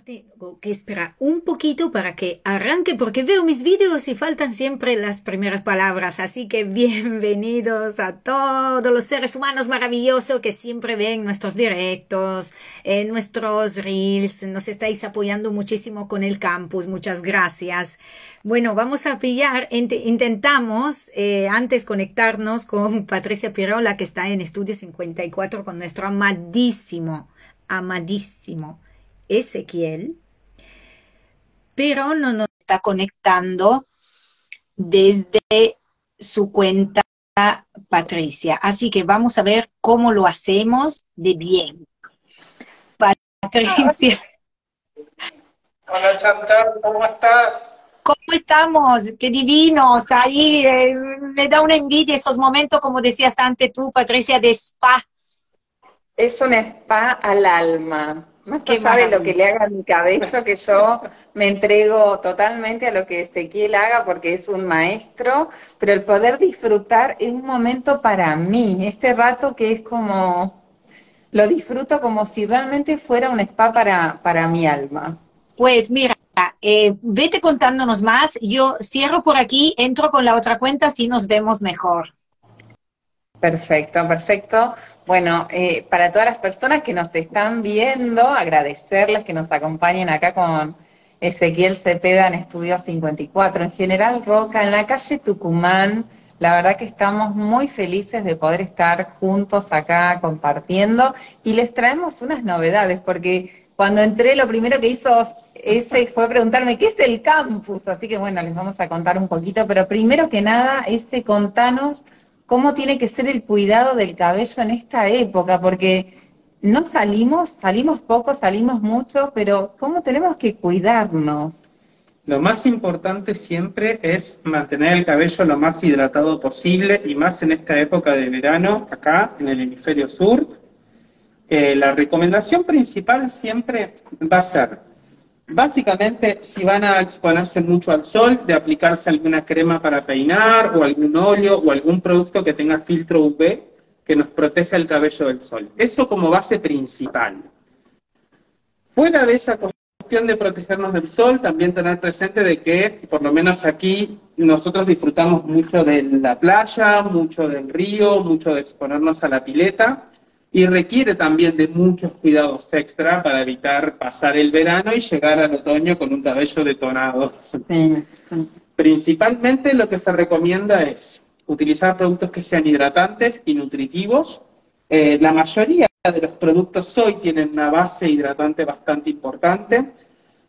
tengo que un poquito para que arranque porque veo mis vídeos y faltan siempre las primeras palabras. Así que bienvenidos a todos los seres humanos maravillosos que siempre ven nuestros directos, en nuestros reels. Nos estáis apoyando muchísimo con el campus. Muchas gracias. Bueno, vamos a pillar, intentamos eh, antes conectarnos con Patricia Pirola que está en Estudio 54 con nuestro amadísimo, amadísimo Ezequiel, pero no nos está conectando desde su cuenta Patricia. Así que vamos a ver cómo lo hacemos de bien. Patricia. Hola Chantal, ¿cómo estás? ¿Cómo estamos? Qué divinos. Ahí eh, me da una envidia esos momentos, como decías antes tú, Patricia, de spa. Es un spa al alma. Más que sabe lo que le haga a mi cabello, que yo me entrego totalmente a lo que Ezequiel haga porque es un maestro, pero el poder disfrutar es un momento para mí, este rato que es como, lo disfruto como si realmente fuera un spa para, para mi alma. Pues mira, eh, vete contándonos más, yo cierro por aquí, entro con la otra cuenta, si nos vemos mejor. Perfecto, perfecto. Bueno, eh, para todas las personas que nos están viendo, agradecerles que nos acompañen acá con Ezequiel Cepeda en Estudio 54, en General Roca, en la calle Tucumán. La verdad que estamos muy felices de poder estar juntos acá compartiendo y les traemos unas novedades, porque cuando entré lo primero que hizo ese fue preguntarme qué es el campus, así que bueno, les vamos a contar un poquito, pero primero que nada, ese contanos cómo tiene que ser el cuidado del cabello en esta época, porque no salimos, salimos poco, salimos mucho, pero ¿cómo tenemos que cuidarnos? Lo más importante siempre es mantener el cabello lo más hidratado posible y más en esta época de verano, acá en el hemisferio sur. Eh, la recomendación principal siempre va a ser Básicamente, si van a exponerse mucho al sol, de aplicarse alguna crema para peinar o algún óleo o algún producto que tenga filtro UV que nos proteja el cabello del sol. Eso como base principal. Fuera de esa cuestión de protegernos del sol, también tener presente de que, por lo menos aquí, nosotros disfrutamos mucho de la playa, mucho del río, mucho de exponernos a la pileta y requiere también de muchos cuidados extra para evitar pasar el verano y llegar al otoño con un cabello detonado. Principalmente lo que se recomienda es utilizar productos que sean hidratantes y nutritivos. Eh, la mayoría de los productos hoy tienen una base hidratante bastante importante.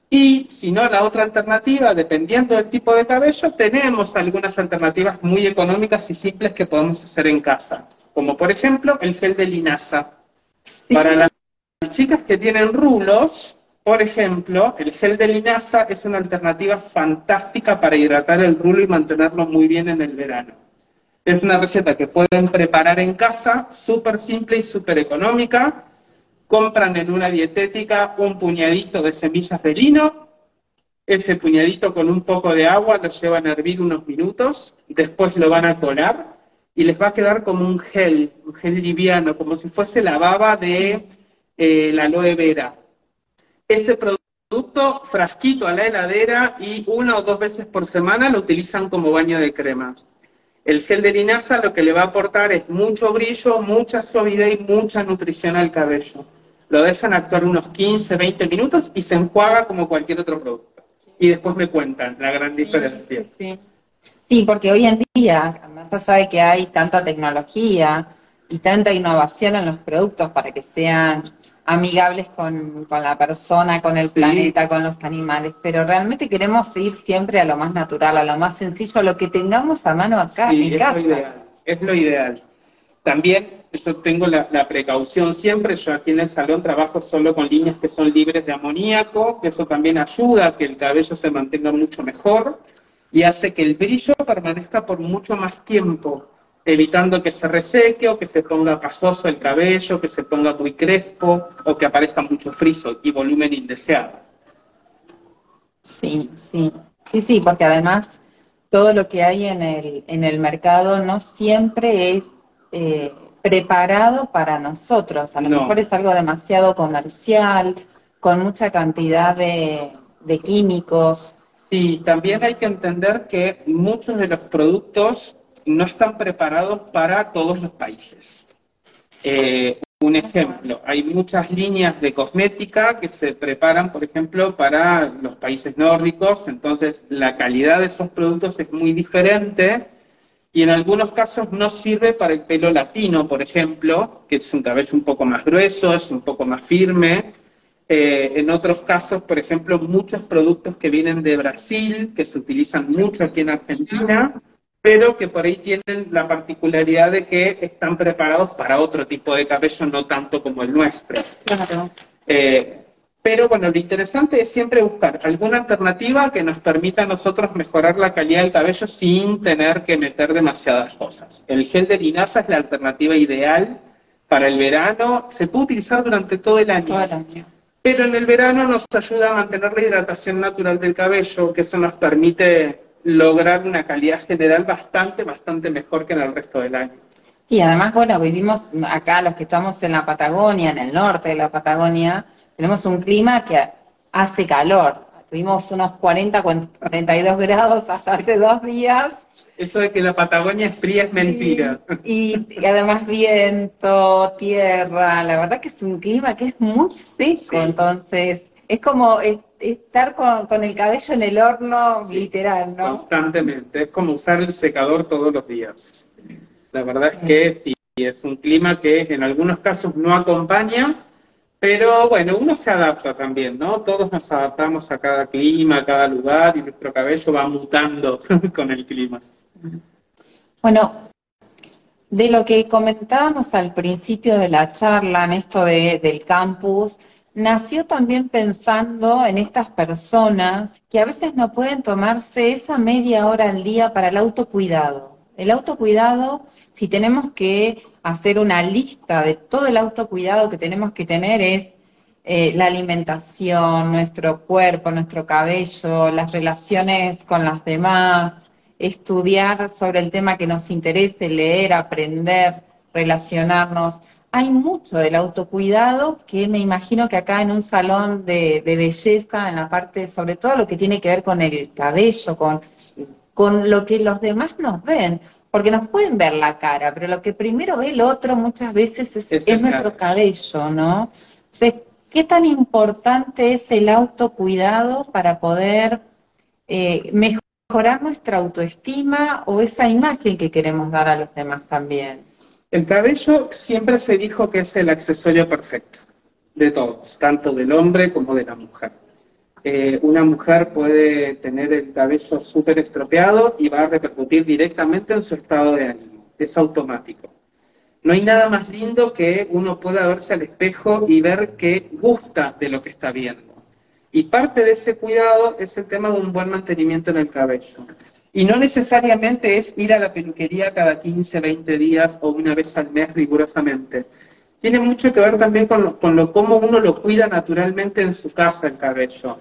Y si no, la otra alternativa, dependiendo del tipo de cabello, tenemos algunas alternativas muy económicas y simples que podemos hacer en casa como por ejemplo el gel de linaza. Para las chicas que tienen rulos, por ejemplo, el gel de linaza es una alternativa fantástica para hidratar el rulo y mantenerlo muy bien en el verano. Es una receta que pueden preparar en casa, súper simple y súper económica. Compran en una dietética un puñadito de semillas de lino. Ese puñadito con un poco de agua lo llevan a hervir unos minutos. Después lo van a colar y les va a quedar como un gel, un gel liviano, como si fuese la baba de eh, la aloe vera. Ese producto, frasquito a la heladera y una o dos veces por semana lo utilizan como baño de crema. El gel de linaza lo que le va a aportar es mucho brillo, mucha suavidad y mucha nutrición al cabello. Lo dejan actuar unos 15, 20 minutos y se enjuaga como cualquier otro producto. Y después me cuentan la gran diferencia. sí. Sí, porque hoy en día, más allá de que hay tanta tecnología y tanta innovación en los productos para que sean amigables con, la persona, con el planeta, con los animales, pero realmente queremos ir siempre a lo más natural, a lo más sencillo, a lo que tengamos a mano acá en es casa. Lo ideal, es lo ideal. También yo tengo la, la, precaución siempre, yo aquí en el salón trabajo solo con líneas que son libres de amoníaco, que eso también ayuda a que el cabello se mantenga mucho mejor y hace que el brillo permanezca por mucho más tiempo, evitando que se reseque o que se ponga pasoso el cabello, que se ponga muy crespo o que aparezca mucho friso y volumen indeseado. Sí, sí, sí, sí, porque además todo lo que hay en el, en el mercado no siempre es eh, preparado para nosotros. A lo mejor es algo demasiado comercial, con mucha cantidad de, químicos. Sí, también hay que entender que muchos de los productos no están preparados para todos los países. Eh, un ejemplo, hay muchas líneas de cosmética que se preparan, por ejemplo, para los países nórdicos, entonces la calidad de esos productos es muy diferente y en algunos casos no sirve para el pelo latino, por ejemplo, que es un cabello un poco más grueso, es un poco más firme. Eh, en otros casos, por ejemplo, muchos productos que vienen de Brasil, que se utilizan mucho aquí en Argentina, pero que por ahí tienen la particularidad de que están preparados para otro tipo de cabello, no tanto como el nuestro. Claro. Eh, pero bueno, lo interesante es siempre buscar alguna alternativa que nos permita a nosotros mejorar la calidad del cabello sin tener que meter demasiadas cosas. El gel de linaza es la alternativa ideal para el verano. Se puede utilizar durante todo el año. Pero en el verano nos ayuda a mantener la hidratación natural del cabello, que eso nos permite lograr una calidad general bastante, bastante mejor que en el resto del año. Sí, además, bueno, vivimos acá, los que estamos en la Patagonia, en el norte de la Patagonia, tenemos un clima que hace calor. Tuvimos unos 40, 42 grados hasta hace dos días. Eso de que la Patagonia es fría es mentira. Y, además viento, tierra, la verdad que es un clima que es muy seco, entonces es como estar con, el cabello en el horno, literal, ¿no? Constantemente, es como usar el secador todos los días. La verdad es que sí, es un clima que en algunos casos no acompaña, pero bueno, uno se adapta también, ¿no? Todos nos adaptamos a cada clima, a cada lugar y nuestro cabello va mutando con el clima. Bueno, de lo que comentábamos al principio de la charla, en esto del campus, nació también pensando en estas personas que a veces no pueden tomarse esa media hora al día para el autocuidado. El autocuidado, si tenemos que hacer una lista de todo el autocuidado que tenemos que tener es eh, la alimentación, nuestro cuerpo, nuestro cabello, las relaciones con las demás, estudiar sobre el tema que nos interese, leer, aprender, relacionarnos. Hay mucho del autocuidado que me imagino que acá en un salón de, de belleza, en la parte, sobre todo lo que tiene que ver con el cabello, con, con lo que los demás nos ven porque nos pueden ver la cara, pero lo que primero ve el otro muchas veces es, nuestro cabello, ¿no? Entonces, ¿qué tan importante es el autocuidado para poder eh, mejorar nuestra autoestima o esa imagen que queremos dar a los demás también? El cabello siempre se dijo que es el accesorio perfecto de todos, tanto del hombre como de la mujer. Eh, una mujer puede tener el cabello súper estropeado y va a repercutir directamente en su estado de ánimo. Es automático. No hay nada más lindo que uno pueda verse al espejo y ver que gusta de lo que está viendo. Y parte de ese cuidado es el tema de un buen mantenimiento en el cabello. Y no necesariamente es ir a la peluquería cada 15, 20 días o una vez al mes rigurosamente. Tiene mucho que ver también con, lo, con lo, cómo uno lo cuida naturalmente en su casa el cabello.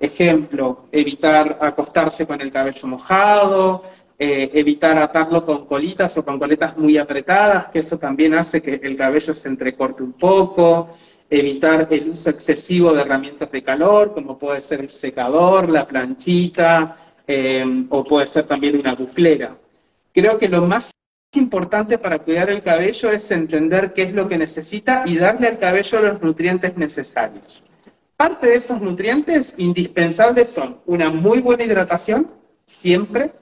Ejemplo, evitar acostarse con el cabello mojado, eh, evitar atarlo con colitas o con coletas muy apretadas, que eso también hace que el cabello se entrecorte un poco, evitar el uso excesivo de herramientas de calor, como puede ser el secador, la planchita, eh, o puede ser también una buclera. Creo que lo más importante para cuidar el cabello es entender qué es lo que necesita y darle al cabello los nutrientes necesarios. Parte de esos nutrientes indispensables son una muy buena hidratación, siempre,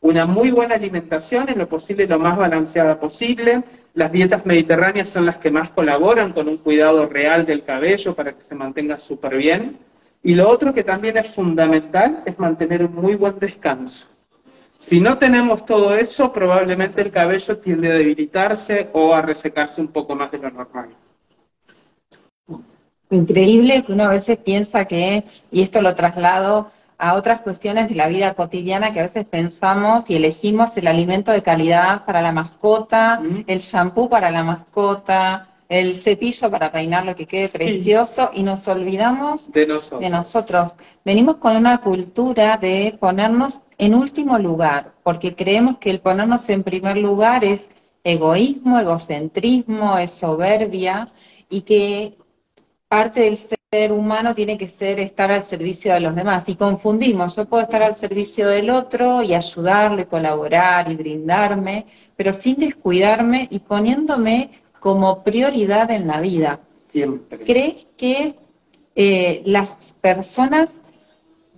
una muy buena alimentación, en lo posible lo más balanceada posible. Las dietas mediterráneas son las que más colaboran con un cuidado real del cabello para que se mantenga súper bien. Y lo otro que también es fundamental es mantener un muy buen descanso. Si no tenemos todo eso, probablemente el cabello tiende a debilitarse o a resecarse un poco más de lo normal. Increíble que uno a veces piensa que, y esto lo traslado a otras cuestiones de la vida cotidiana que a veces pensamos y elegimos el alimento de calidad para la mascota, el shampoo para la mascota, el cepillo para peinarlo que quede precioso y nos olvidamos de nosotros. de nosotros. Venimos con una cultura de ponernos en último lugar, porque creemos que el ponernos en primer lugar es egoísmo, egocentrismo, es soberbia y que parte del ser ser humano tiene que ser estar al servicio de los demás y confundimos, yo puedo estar al servicio del otro y ayudarle, colaborar y brindarme, pero sin descuidarme y poniéndome como prioridad en la vida. Siempre. ¿Crees que eh, las personas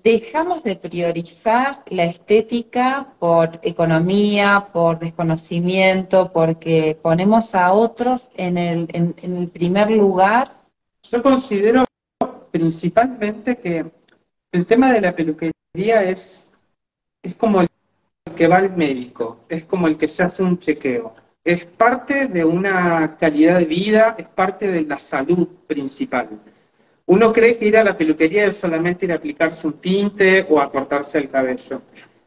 dejamos de priorizar la estética por economía, por desconocimiento, porque ponemos a otros en el, en el primer lugar? Yo considero principalmente que el tema de la peluquería es, es como el que va al médico, es como el que se hace un chequeo. Es parte de una calidad de vida, es parte de la salud principal. Uno cree que ir a la peluquería es solamente ir a aplicarse un tinte o a cortarse el cabello.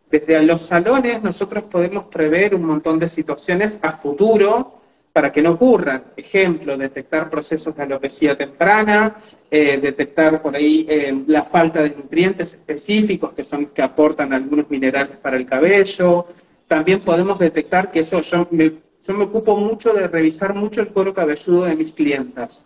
Desde los salones nosotros podemos prever un montón de situaciones a futuro para que no ocurran. Ejemplo, detectar procesos de alopecia temprana, eh, detectar por ahí eh, la falta de nutrientes específicos que son que aportan algunos minerales para el cabello. También podemos detectar que eso, yo me, yo me ocupo mucho de revisar mucho el cuero cabelludo de mis clientas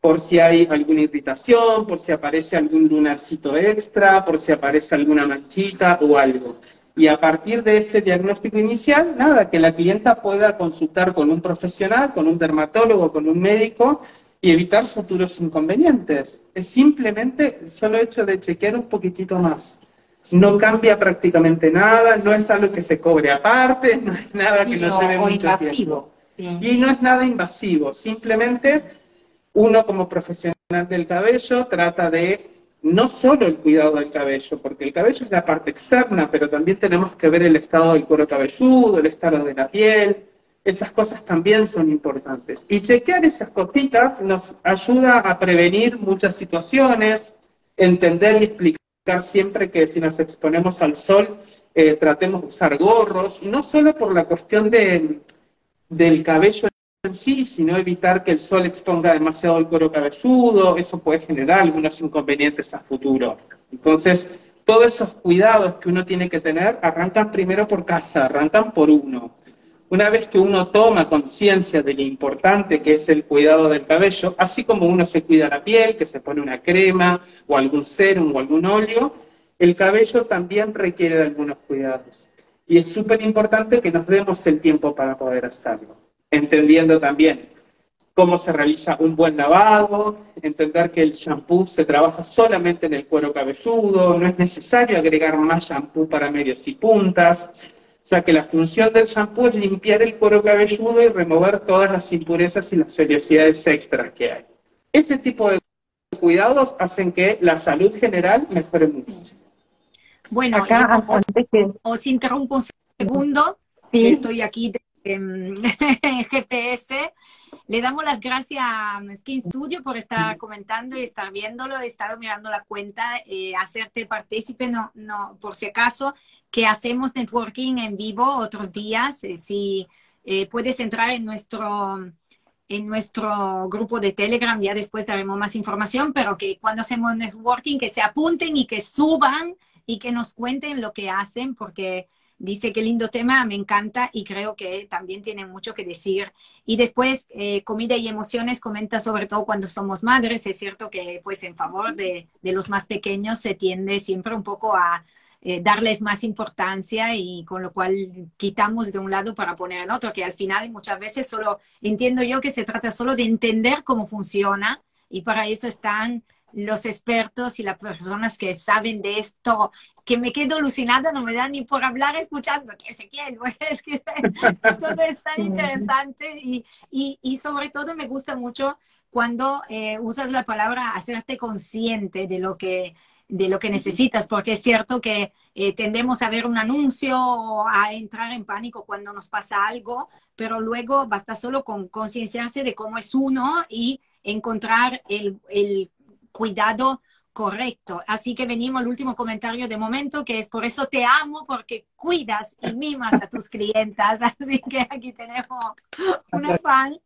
por si hay alguna irritación, por si aparece algún lunarcito extra, por si aparece alguna manchita o algo. Y a partir de ese diagnóstico inicial, nada, que la clienta pueda consultar con un profesional, con un dermatólogo, con un médico y evitar futuros inconvenientes. Es simplemente solo hecho de chequear un poquitito más. No cambia prácticamente nada, no es algo que se cobre aparte, no es nada que nos lleve mucho invasivo. tiempo. Y no es nada invasivo, simplemente uno como profesional del cabello trata de no solo el cuidado del cabello, porque el cabello es la parte externa, pero también tenemos que ver el estado del cuero cabelludo, el estado de la piel, esas cosas también son importantes. Y chequear esas cositas nos ayuda a prevenir muchas situaciones, entender y explicar siempre que si nos exponemos al sol, eh, tratemos de usar gorros, no solo por la cuestión de, del cabello sí, sino evitar que el sol exponga demasiado el cuero cabelludo, eso puede generar algunos inconvenientes a futuro. Entonces, todos esos cuidados que uno tiene que tener arrancan primero por casa, arrancan por uno. Una vez que uno toma conciencia de lo importante que es el cuidado del cabello, así como uno se cuida la piel, que se pone una crema o algún serum o algún óleo, el cabello también requiere de algunos cuidados. Y es súper importante que nos demos el tiempo para poder hacerlo entendiendo también cómo se realiza un buen lavado, entender que el shampoo se trabaja solamente en el cuero cabelludo, no es necesario agregar más shampoo para medios y puntas, ya que la función del shampoo es limpiar el cuero cabelludo y remover todas las impurezas y las oleosidades extras que hay. Ese tipo de cuidados hacen que la salud general mejore muchísimo. Bueno, acá antes que... os interrumpo un segundo, ¿Sí? estoy aquí GPS. Le damos las gracias a Skin Studio por estar comentando y estar viéndolo. He estado mirando la cuenta, eh, hacerte partícipe, no, no, por si acaso, que hacemos networking en vivo otros días. Eh, si eh, puedes entrar en nuestro, en nuestro grupo de Telegram, ya después daremos más información, pero que cuando hacemos networking, que se apunten y que suban y que nos cuenten lo que hacen, porque Dice qué lindo tema, me encanta y creo que también tiene mucho que decir. Y después, eh, comida y emociones, comenta sobre todo cuando somos madres. Es cierto que pues en favor de, los más pequeños se tiende siempre un poco a eh, darles más importancia y con lo cual quitamos de un lado para poner en otro, que al final muchas veces solo entiendo yo que se trata solo de entender cómo funciona y para eso están los expertos y las personas que saben de esto, que me quedo alucinada, no me da ni por hablar escuchando, que se quiere, es que todo es tan interesante y, y, y, sobre todo me gusta mucho cuando eh, usas la palabra hacerte consciente de lo que de lo que necesitas, porque es cierto que eh, tendemos a ver un anuncio o a entrar en pánico cuando nos pasa algo, pero luego basta solo con concienciarse de cómo es uno y encontrar el, el cuidado correcto. Así que venimos al último comentario de momento, que es por eso te amo, porque cuidas y mimas a tus clientas. Así que aquí tenemos una fan.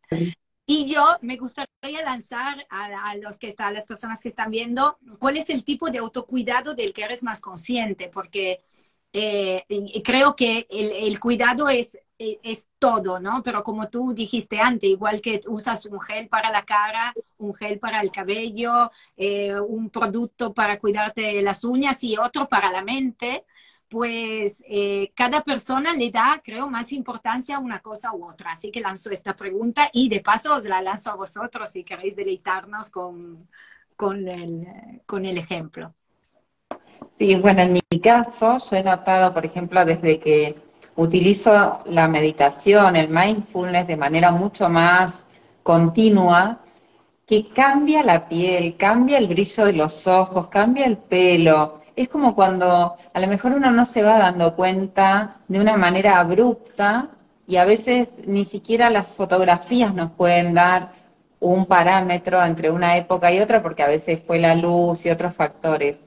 Y yo me gustaría lanzar a, los que están, las personas que están viendo, cuál es el tipo de autocuidado del que eres más consciente, porque eh, creo que el, el, cuidado es es todo, ¿no? Pero como tú dijiste antes, igual que usas un gel para la cara, un gel para el cabello, eh, un producto para cuidarte las uñas y otro para la mente, pues eh, cada persona le da, creo, más importancia a una cosa u otra. Así que lanzo esta pregunta y de paso os la lanzo a vosotros si queréis deleitarnos con, con, el, con el ejemplo. Sí, bueno, en mi caso, yo he notado, por ejemplo, desde que utilizo la meditación, el mindfulness de manera mucho más continua, que cambia la piel, cambia el brillo de los ojos, cambia el pelo. Es como cuando a lo mejor uno no se va dando cuenta de una manera abrupta y a veces ni siquiera las fotografías nos pueden dar un parámetro entre una época y otra porque a veces fue la luz y otros factores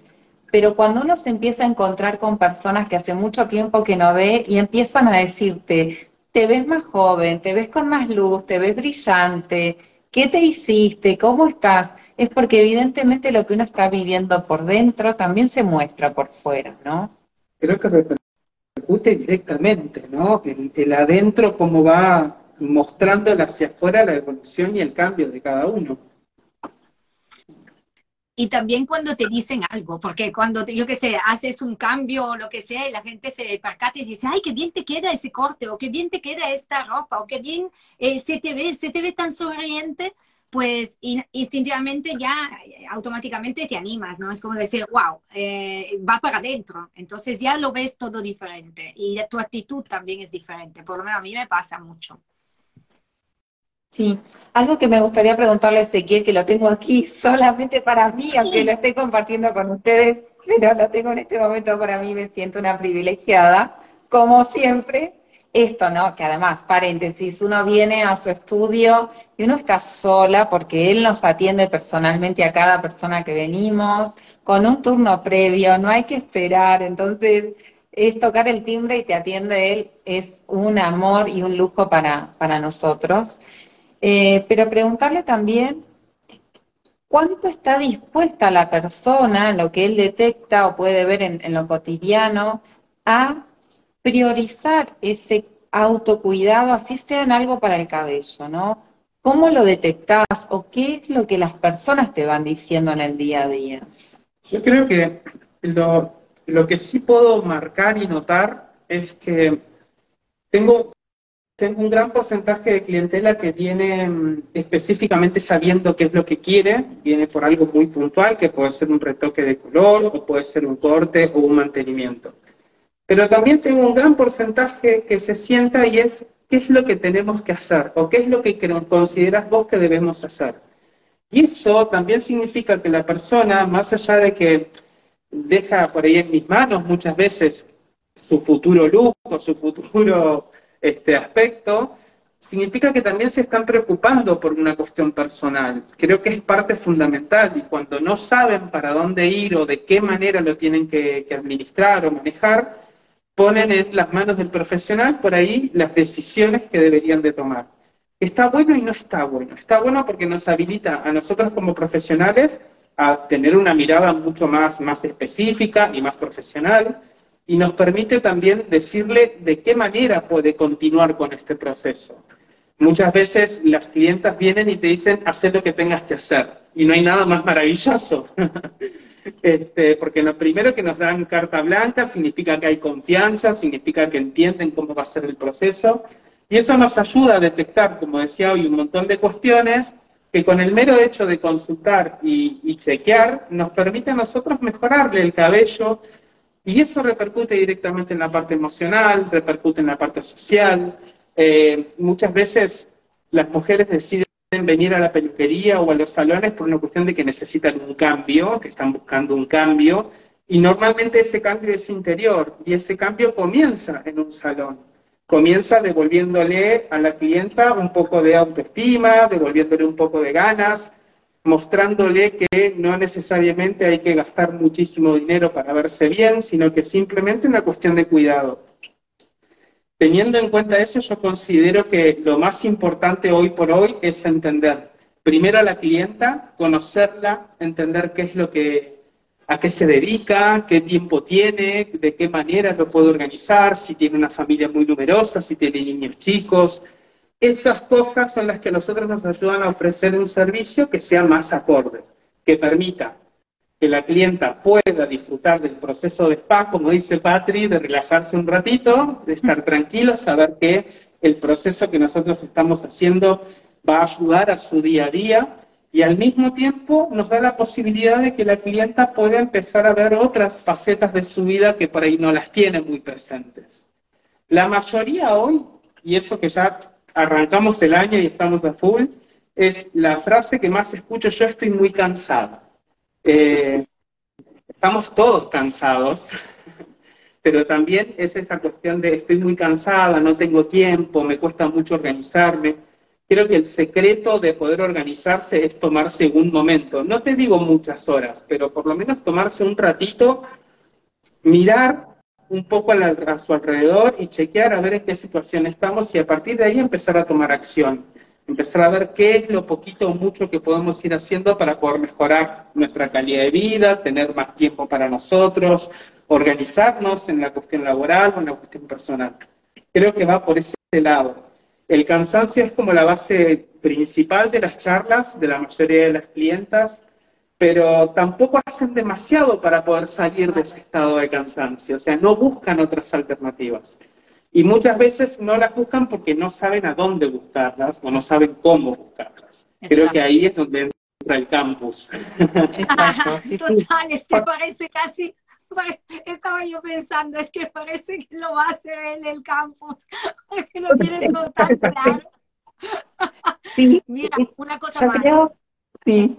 pero cuando uno se empieza a encontrar con personas que hace mucho tiempo que no ve y empiezan a decirte, te ves más joven, te ves con más luz, te ves brillante, ¿qué te hiciste? ¿Cómo estás? Es porque evidentemente lo que uno está viviendo por dentro también se muestra por fuera, ¿no? Creo que repercute directamente, ¿no? El, adentro, cómo va mostrándole hacia afuera la evolución y el cambio de cada uno. Y también cuando te dicen algo, porque cuando, yo qué sé, haces un cambio o lo que sea y la gente se percata y dice, ay, qué bien te queda ese corte, o qué bien te queda esta ropa, o qué bien eh, se, te ve, se te ve tan sonriente, pues instintivamente ya automáticamente te animas, ¿no? Es como decir, wow, eh, va para adentro. Entonces ya lo ves todo diferente y tu actitud también es diferente. Por lo menos a mí me pasa mucho. Sí, algo que me gustaría preguntarle a Ezequiel, que lo tengo aquí solamente para mí, aunque lo estoy compartiendo con ustedes, pero lo tengo en este momento para mí, me siento una privilegiada, como siempre. Esto, ¿no? Que además, paréntesis, uno viene a su estudio y uno está sola porque él nos atiende personalmente a cada persona que venimos, con un turno previo, no hay que esperar, entonces es tocar el timbre y te atiende él, es un amor y un lujo para, para nosotros. Eh, pero preguntarle también cuánto está dispuesta la persona, lo que él detecta o puede ver en, lo cotidiano, a priorizar ese autocuidado, así sea en algo para el cabello, ¿no? ¿Cómo lo detectás o qué es lo que las personas te van diciendo en el día a día? Yo creo que lo, lo que sí puedo marcar y notar es que tengo tengo un gran porcentaje de clientela que viene mm, específicamente sabiendo qué es lo que quiere, viene por algo muy puntual, que puede ser un retoque de color o puede ser un corte o un mantenimiento. Pero también tengo un gran porcentaje que se sienta y es qué es lo que tenemos que hacer o qué es lo que consideras vos que debemos hacer. Y eso también significa que la persona, más allá de que deja por ahí en mis manos muchas veces su futuro lujo, su futuro este aspecto, significa que también se están preocupando por una cuestión personal. Creo que es parte fundamental y cuando no saben para dónde ir o de qué manera lo tienen que, administrar o manejar, ponen en las manos del profesional por ahí las decisiones que deberían de tomar. Está bueno y no está bueno. Está bueno porque nos habilita a nosotros como profesionales a tener una mirada mucho más, más específica y más profesional, y nos permite también decirle de qué manera puede continuar con este proceso. Muchas veces las clientas vienen y te dicen, haz lo que tengas que hacer. Y no hay nada más maravilloso. este, porque lo primero que nos dan carta blanca significa que hay confianza, significa que entienden cómo va a ser el proceso. Y eso nos ayuda a detectar, como decía hoy, un montón de cuestiones que con el mero hecho de consultar y, y chequear nos permite a nosotros mejorarle el cabello, y eso repercute directamente en la parte emocional, repercute en la parte social. Eh, muchas veces las mujeres deciden venir a la peluquería o a los salones por una cuestión de que necesitan un cambio, que están buscando un cambio, y normalmente ese cambio es interior, y ese cambio comienza en un salón. Comienza devolviéndole a la clienta un poco de autoestima, devolviéndole un poco de ganas, mostrándole que no necesariamente hay que gastar muchísimo dinero para verse bien, sino que simplemente una cuestión de cuidado. Teniendo en cuenta eso, yo considero que lo más importante hoy por hoy es entender primero a la clienta, conocerla, entender qué es lo que, a qué se dedica, qué tiempo tiene, de qué manera lo puede organizar, si tiene una familia muy numerosa, si tiene niños chicos. Esas cosas son las que nosotros nos ayudan a ofrecer un servicio que sea más acorde, que permita que la clienta pueda disfrutar del proceso de spa, como dice Patri, de relajarse un ratito, de estar tranquilo, saber que el proceso que nosotros estamos haciendo va a ayudar a su día a día y al mismo tiempo nos da la posibilidad de que la clienta pueda empezar a ver otras facetas de su vida que por ahí no las tiene muy presentes. La mayoría hoy, y eso que ya arrancamos el año y estamos a full, es la frase que más escucho, yo estoy muy cansada. Eh, estamos todos cansados, pero también es esa cuestión de estoy muy cansada, no tengo tiempo, me cuesta mucho organizarme. Creo que el secreto de poder organizarse es tomarse un momento. No te digo muchas horas, pero por lo menos tomarse un ratito, mirar un poco a, su alrededor y chequear a ver en qué situación estamos y a partir de ahí empezar a tomar acción. Empezar a ver qué es lo poquito o mucho que podemos ir haciendo para poder mejorar nuestra calidad de vida, tener más tiempo para nosotros, organizarnos en la cuestión laboral o en la cuestión personal. Creo que va por ese lado el cansancio es como la base principal de las charlas de la mayoría de las clientas, pero tampoco hacen demasiado para poder salir de ese estado de cansancio, o sea, no buscan otras alternativas. Y muchas veces no las buscan porque no saben a dónde buscarlas o no saben cómo buscarlas. Creo que ahí es donde entra el campus. Total, es que parece casi estaba yo pensando, es que parece que lo va a hacer en el campus, que lo tiene todo tan claro. Sí, Mira, una cosa más. sí.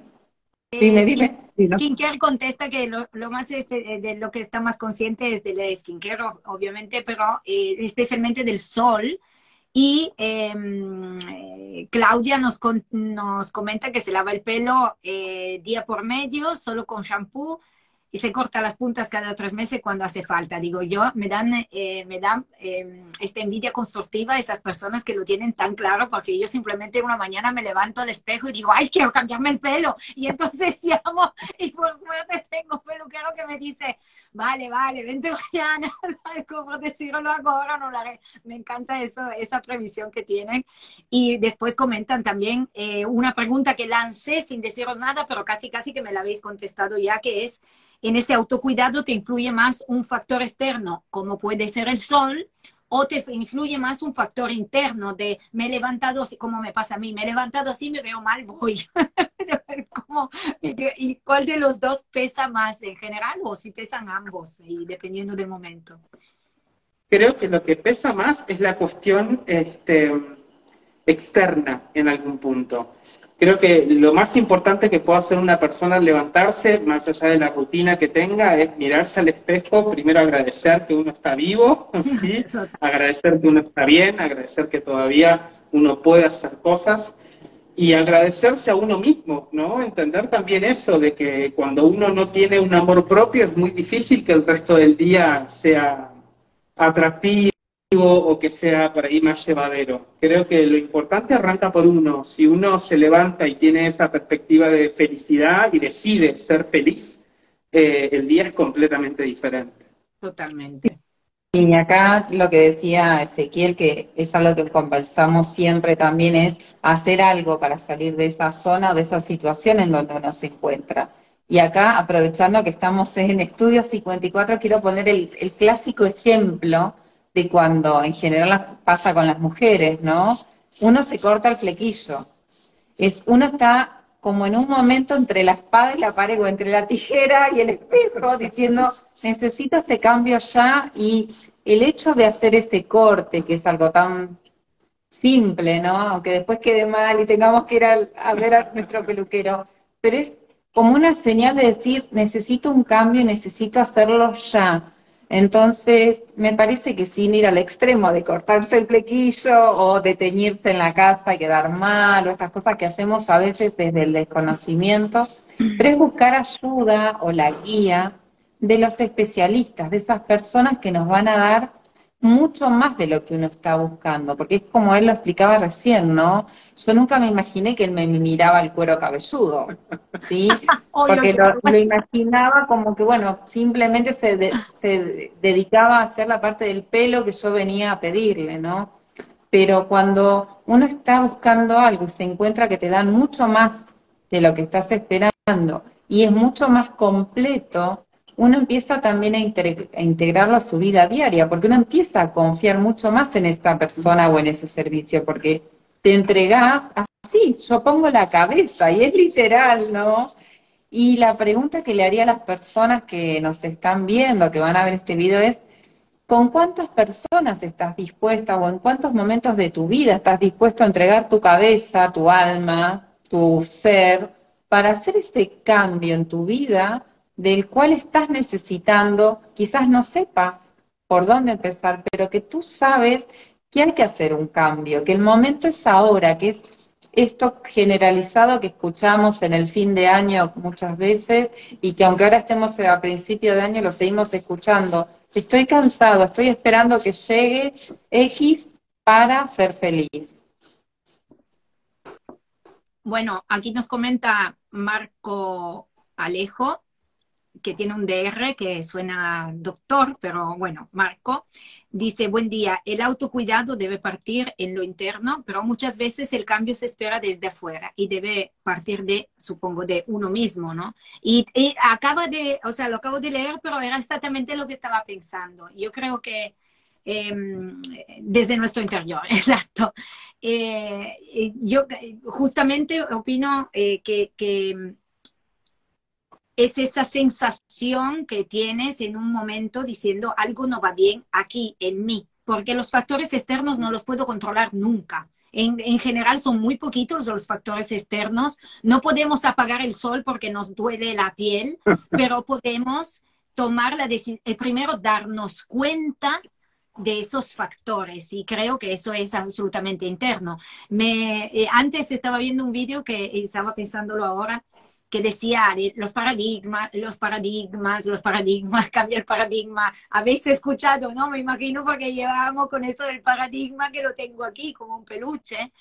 Dime, dime. Skincare contesta que lo, más de lo que está más consciente es del skincare, obviamente, pero eh, especialmente del sol. Y em, eh, Claudia nos, nos comenta que se lava el pelo eh, día por medio, solo con shampoo y se corta las puntas cada tres meses cuando hace falta. Digo yo, me dan, eh, me dan eh, esta envidia constructiva esas personas que lo tienen tan claro, porque yo simplemente una mañana me levanto al espejo y digo, ay, quiero cambiarme el pelo. Y entonces llamo y por suerte tengo un peluquero que me dice, vale, vale, vente mañana, como decirlo ahora, no lo haré. Me encanta eso, esa previsión que tienen. Y después comentan también eh, una pregunta que lancé sin deciros nada, pero casi, casi que me la habéis contestado ya, que es, en ese autocuidado te influye más un factor externo, como puede ser el sol, o te influye más un factor interno de me he levantado como me pasa a mí, me he levantado así, me veo mal, voy. ¿Y cuál de los dos pesa más en general o si pesan ambos, y dependiendo del momento? Creo que lo que pesa más es la cuestión este, externa en algún punto. Creo que lo más importante que puede hacer una persona al levantarse, más allá de la rutina que tenga, es mirarse al espejo, primero agradecer que uno está vivo, ¿sí? agradecer que uno está bien, agradecer que todavía uno puede hacer cosas y agradecerse a uno mismo, ¿no? Entender también eso de que cuando uno no tiene un amor propio es muy difícil que el resto del día sea atractivo o que sea por ahí más llevadero. Creo que lo importante arranca por uno. Si uno se levanta y tiene esa perspectiva de felicidad y decide ser feliz, eh, el día es completamente diferente. Totalmente. Y acá lo que decía Ezequiel, que es algo que conversamos siempre también, es hacer algo para salir de esa zona o de esa situación en donde uno se encuentra. Y acá, aprovechando que estamos en Estudio 54, quiero poner el, el clásico ejemplo de cuando en general pasa con las mujeres, ¿no? Uno se corta el flequillo. Es, uno está como en un momento entre la espada y la pared, o entre la tijera y el espejo, diciendo, necesito ese cambio ya, y el hecho de hacer ese corte, que es algo tan simple, ¿no? Aunque después quede mal y tengamos que ir a ver a nuestro peluquero, pero es como una señal de decir, necesito un cambio y necesito hacerlo ya. Entonces, me parece que sin ir al extremo de cortarse el plequillo o de teñirse en la casa y quedar mal, o estas cosas que hacemos a veces desde el desconocimiento, pero es buscar ayuda o la guía de los especialistas, de esas personas que nos van a dar mucho más de lo que uno está buscando, porque es como él lo explicaba recién, ¿no? Yo nunca me imaginé que él me miraba el cuero cabelludo, ¿sí? Porque lo, imaginaba como que, bueno, simplemente se, se dedicaba a hacer la parte del pelo que yo venía a pedirle, ¿no? Pero cuando uno está buscando algo y se encuentra que te dan mucho más de lo que estás esperando y es mucho más completo, uno empieza también a, integrarlo a su vida diaria, porque uno empieza a confiar mucho más en esa persona o en ese servicio, porque te entregás así, yo pongo la cabeza, y es literal, ¿no? Y la pregunta que le haría a las personas que nos están viendo, que van a ver este video, es, ¿con cuántas personas estás dispuesta o en cuántos momentos de tu vida estás dispuesto a entregar tu cabeza, tu alma, tu ser, para hacer ese cambio en tu vida del cual estás necesitando, quizás no sepas por dónde empezar, pero que tú sabes que hay que hacer un cambio, que el momento es ahora, que es esto generalizado que escuchamos en el fin de año muchas veces y que aunque ahora estemos a principio de año lo seguimos escuchando. Estoy cansado, estoy esperando que llegue X para ser feliz. Bueno, aquí nos comenta Marco Alejo, que tiene un DR que suena doctor, pero bueno, Marco, dice, buen día, el autocuidado debe partir en lo interno, pero muchas veces el cambio se espera desde afuera y debe partir de, supongo, de uno mismo, ¿no? Y, acaba de, o sea, lo acabo de leer, pero era exactamente lo que estaba pensando. Yo creo que em, desde nuestro interior, exacto. Eh, yo justamente opino eh, que es esa sensación que tienes en un momento diciendo algo no va bien aquí, en mí, porque los factores externos no los puedo controlar nunca. En, general son muy poquitos los factores externos. No podemos apagar el sol porque nos duele la piel, pero podemos tomar la decisión, eh, primero darnos cuenta de esos factores y creo que eso es absolutamente interno. Me, eh, antes estaba viendo un vídeo que estaba pensándolo ahora que decía los paradigmas, los paradigmas, los paradigmas, cambia el paradigma. Habéis escuchado, ¿no? Me imagino porque llevamos con eso del paradigma que lo tengo aquí como un peluche.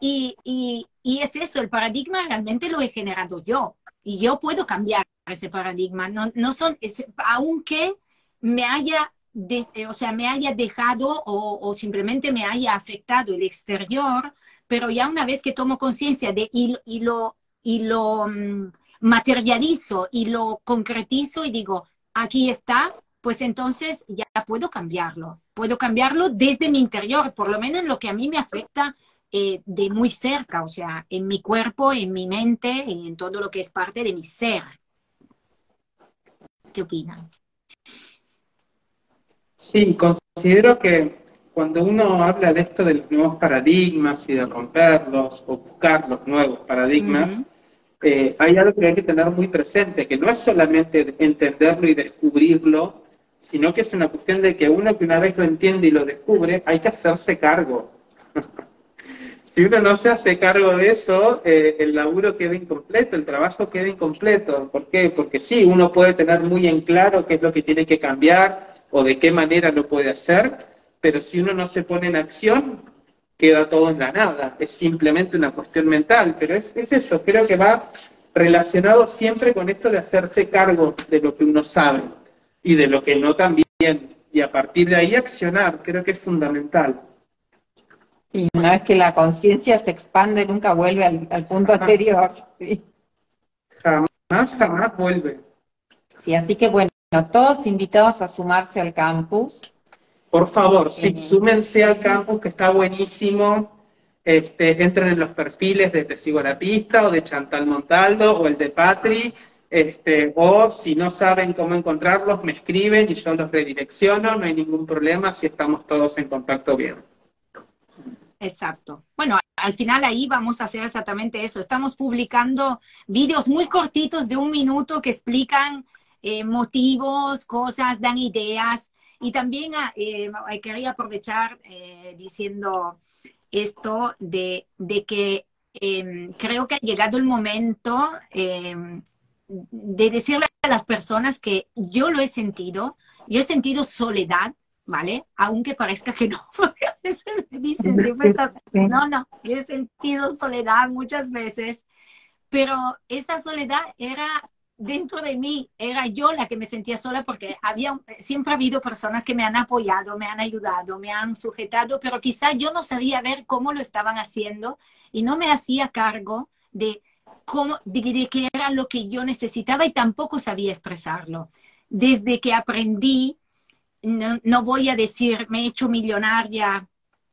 Y, y, y es eso, el paradigma realmente lo he generado yo. Y yo puedo cambiar ese paradigma. No, no son, aunque me haya, eh, o sea, me haya dejado o, o simplemente me haya afectado el exterior, pero ya una vez que tomo conciencia de y, y, lo y lo mm, materializo y lo concretizo y digo, aquí está, pues entonces ya puedo cambiarlo. Puedo cambiarlo desde mi interior, por lo menos en lo que a mí me afecta eh, de muy cerca, o sea, en mi cuerpo, en mi mente, en todo lo que es parte de mi ser. ¿Qué opinan? Sí, considero que cuando uno habla de esto de los nuevos paradigmas y de romperlos o buscar los nuevos paradigmas, eh, hay algo que hay que tener muy presente, que no es solamente entenderlo y descubrirlo, sino que es una cuestión de que uno que una vez lo entiende y lo descubre, hay que hacerse cargo. si uno no se hace cargo de eso, eh, el laburo queda incompleto, el trabajo queda incompleto. ¿Por qué? Porque sí, uno puede tener muy en claro qué es lo que tiene que cambiar o de qué manera lo puede hacer, pero si uno no se pone en acción, queda todo en la nada, es simplemente una cuestión mental, pero es, eso, creo que va relacionado siempre con esto de hacerse cargo de lo que uno sabe y de lo que no también, y a partir de ahí accionar, creo que es fundamental. Y una vez que la conciencia se expande, nunca vuelve al, punto anterior. Jamás, jamás vuelve. Sí, así que bueno, todos invitados a sumarse al campus. Por favor, sí, súmense al campus que está buenísimo. Este, entren en los perfiles de Te Sigo la Pista o de Chantal Montaldo o el de Patri. Este, o si no saben cómo encontrarlos, me escriben y yo los redirecciono. No hay ningún problema si estamos todos en contacto bien. Exacto. Bueno, al final ahí vamos a hacer exactamente eso. Estamos publicando vídeos muy cortitos de un minuto que explican eh, motivos, cosas, dan ideas y también ah, eh, quería aprovechar eh, diciendo esto de, que em, creo que ha llegado el momento em, de decirle a las personas que yo lo he sentido, yo he sentido soledad, ¿vale? Aunque parezca que no, porque a veces me dicen, siempre estás, no, no, yo he sentido soledad muchas veces, pero esa soledad era dentro de mí, era yo la que me sentía sola porque había, siempre ha habido personas que me han apoyado, me han ayudado, me han sujetado, pero quizá yo no sabía ver cómo lo estaban haciendo y no me hacía cargo de cómo, de, qué era lo que yo necesitaba y tampoco sabía expresarlo. Desde que aprendí, no, voy a decir me he hecho millonaria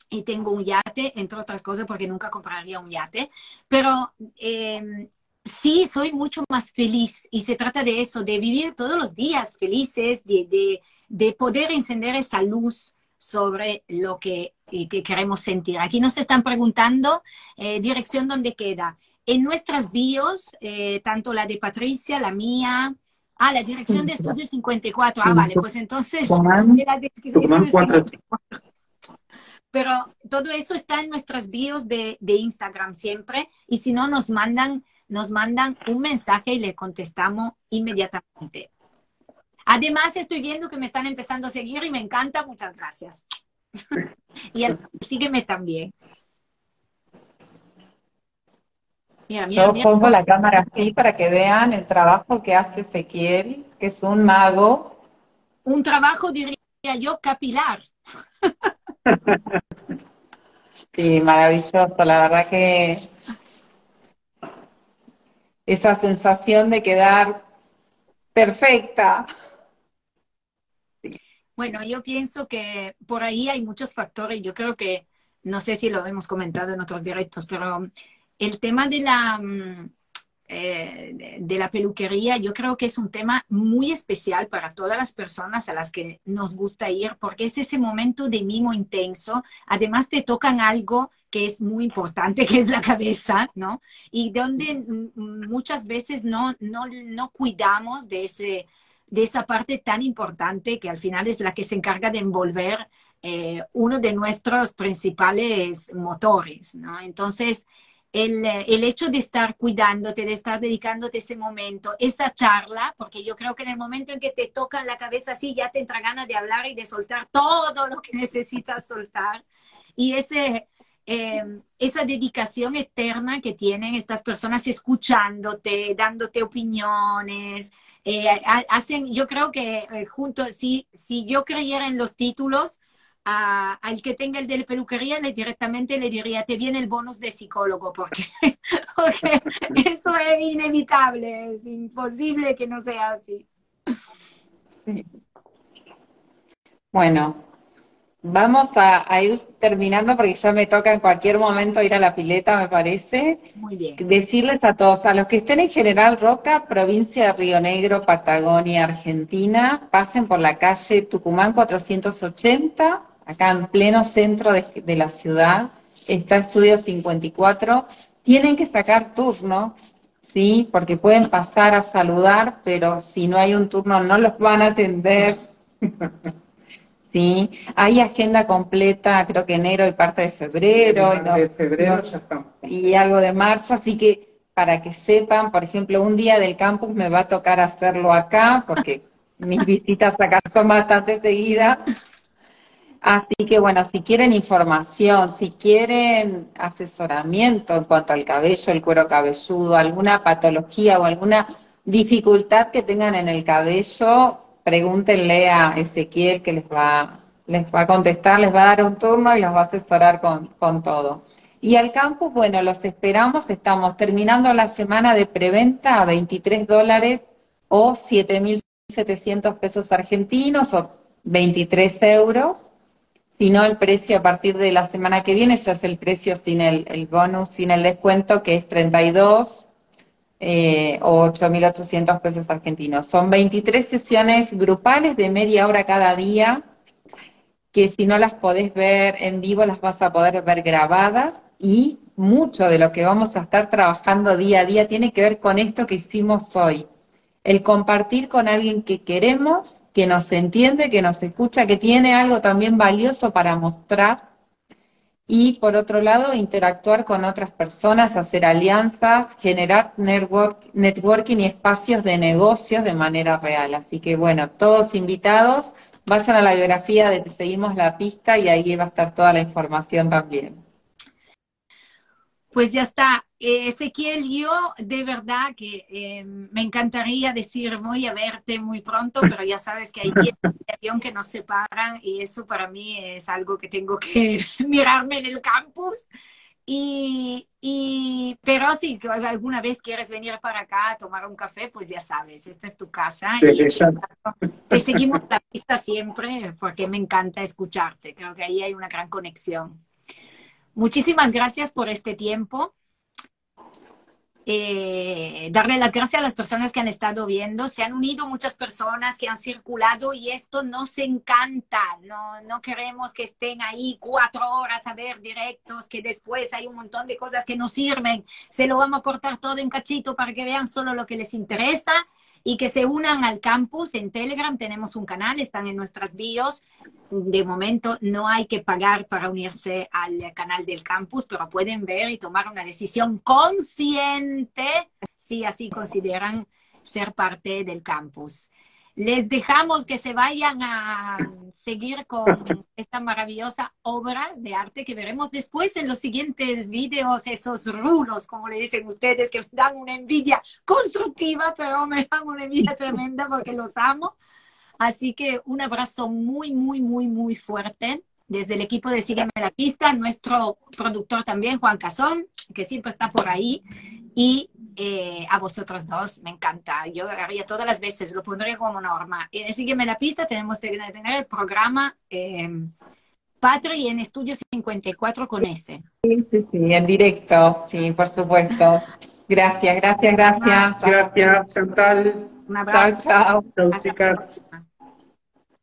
y tengo un yate, entre otras cosas, porque nunca compraría un yate, pero eh, sí soy mucho más feliz y se trata de eso, de vivir todos los días felices, de, de, poder encender esa luz sobre lo que, eh, que, queremos sentir. Aquí nos están preguntando eh, dirección donde queda. En nuestras bios, eh, tanto la de Patricia, la mía, ah, la dirección de Estudio 54. Ah, vale, pues entonces, Pero todo eso está en nuestras bios de, de Instagram siempre y si no, nos mandan nos mandan un mensaje y le contestamos inmediatamente. Además, estoy viendo que me están empezando a seguir y me encanta. Muchas gracias. y el, sígueme también. Yo pongo la cámara así para que vean el trabajo que hace Ezequiel, que es un mago. Un trabajo, diría yo, capilar. sí, maravilloso. La verdad que esa sensación de quedar perfecta. Bueno, yo pienso que por ahí hay muchos factores. Yo creo que, no sé si lo hemos comentado en otros directos, pero el tema de la, mm, eh, de la peluquería, yo creo que es un tema muy especial para todas las personas a las que nos gusta ir, porque es ese momento de mimo intenso. Además, te tocan algo que es muy importante, que es la cabeza, ¿no? Y donde muchas veces no, no, no cuidamos de, ese, de esa parte tan importante que al final es la que se encarga de envolver eh, uno de nuestros principales motores, ¿no? Entonces, el, hecho de estar cuidándote, de estar dedicándote ese momento, esa charla, porque yo creo que en el momento en que te tocan la cabeza así, ya te entra ganas de hablar y de soltar todo lo que necesitas soltar. Y ese, eh, esa dedicación eterna que tienen estas personas escuchándote, dándote opiniones, eh, hacen, yo creo que eh, junto, si, si yo creyera en los títulos, al que tenga el de la peluquería, le directamente le diría, te viene el bonus de psicólogo, porque, eso es inevitable, es imposible que no sea así. Bueno, vamos a, ir terminando porque ya me toca en cualquier momento ir a la pileta, me parece. Muy bien. Decirles a todos, a los que estén en General Roca, provincia de Río Negro, Patagonia, Argentina, pasen por la calle Tucumán 480 acá en pleno centro de, la ciudad, está Estudio 54, tienen que sacar turno, ¿sí? Porque pueden pasar a saludar, pero si no hay un turno no los van a atender. ¿Sí? Hay agenda completa, creo que enero y parte de febrero. de febrero Y algo de marzo, así que para que sepan, por ejemplo, un día del campus me va a tocar hacerlo acá, porque mis visitas acá son bastante seguidas, Así que bueno, si quieren información, si quieren asesoramiento en cuanto al cabello, el cuero cabelludo, alguna patología o alguna dificultad que tengan en el cabello, pregúntenle a Ezequiel que les va, les va a contestar, les va a dar un turno y los va a asesorar con, con todo. Y al campus, bueno, los esperamos, estamos terminando la semana de preventa a 23 dólares o 7.700 pesos argentinos o 23 euros si no, el precio a partir de la semana que viene ya es el precio sin el, bonus, sin el descuento, que es 32 eh, o 8.800 pesos argentinos. Son 23 sesiones grupales de media hora cada día, que si no las podés ver en vivo, las vas a poder ver grabadas y mucho de lo que vamos a estar trabajando día a día tiene que ver con esto que hicimos hoy. El compartir con alguien que queremos que nos entiende, que nos escucha, que tiene algo también valioso para mostrar. Y por otro lado, interactuar con otras personas, hacer alianzas, generar network, networking y espacios de negocios de manera real. Así que bueno, todos invitados. vayan a la biografía de Te Seguimos la Pista y ahí va a estar toda la información también. Pues ya está. Eh, Ezequiel, yo de verdad que eh, me encantaría decir voy a verte muy pronto, pero ya sabes que hay avión que nos separan y eso para mí es algo que tengo que mirarme en el campus. Y, y, pero si alguna vez quieres venir para acá a tomar un café, pues ya sabes, esta es tu casa. y te seguimos la pista siempre porque me encanta escucharte. Creo que ahí hay una gran conexión. Muchísimas gracias por este tiempo. Eh, darle las gracias a las personas que han estado viendo. Se han unido muchas personas que han circulado y esto nos encanta. No, no queremos que estén ahí cuatro horas a ver directos, que después hay un montón de cosas que no sirven. Se lo vamos a cortar todo en cachito para que vean solo lo que les interesa y que se unan al campus en Telegram. Tenemos un canal, están en nuestras bios. De momento no hay que pagar para unirse al canal del campus, pero pueden ver y tomar una decisión consciente si así consideran ser parte del campus. Les dejamos que se vayan a seguir con esta maravillosa obra de arte que veremos después en los siguientes videos, esos rulos, como le dicen ustedes, que dan una envidia constructiva, pero me dan una envidia tremenda porque los amo. Así que un abrazo muy, muy, muy, muy fuerte desde el equipo de Sígueme la Pista, nuestro productor también, Juan Casón, que siempre está por ahí, y eh, a vosotros dos, me encanta. Yo haría todas las veces, lo pondría como norma. Y Sígueme la Pista, tenemos que tener el programa eh, Patri en Estudio 54 con ese. Sí, sí, sí, en directo, sí, por supuesto. Gracias, gracias, gracias. Gracias, Chantal. Un abrazo. Chao, chao. Chao, chicas.